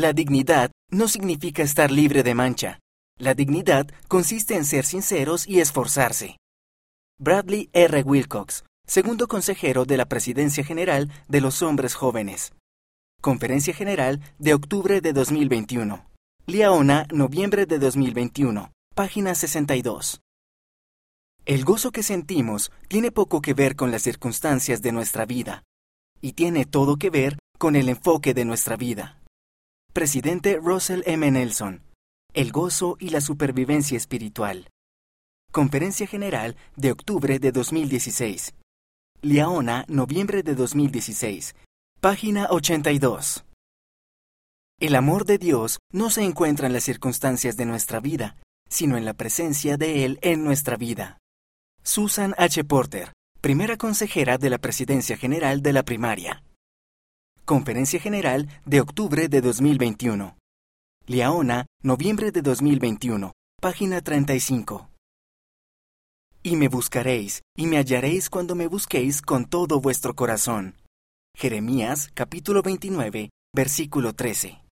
La dignidad no significa estar libre de mancha. La dignidad consiste en ser sinceros y esforzarse. Bradley R. Wilcox, segundo consejero de la Presidencia General de los Hombres Jóvenes. Conferencia General de octubre de 2021. Liaona, noviembre de 2021. Página 62. El gozo que sentimos tiene poco que ver con las circunstancias de nuestra vida y tiene todo que ver con el enfoque de nuestra vida. Presidente Russell M. Nelson. El gozo y la supervivencia espiritual. Conferencia General de octubre de 2016. Liaona, noviembre de 2016. Página 82. El amor de Dios no se encuentra en las circunstancias de nuestra vida, sino en la presencia de Él en nuestra vida. Susan H. Porter, primera consejera de la Presidencia General de la Primaria. Conferencia General de octubre de 2021. Liaona, noviembre de 2021, página 35. Y me buscaréis, y me hallaréis cuando me busquéis con todo vuestro corazón. Jeremías capítulo 29, versículo 13.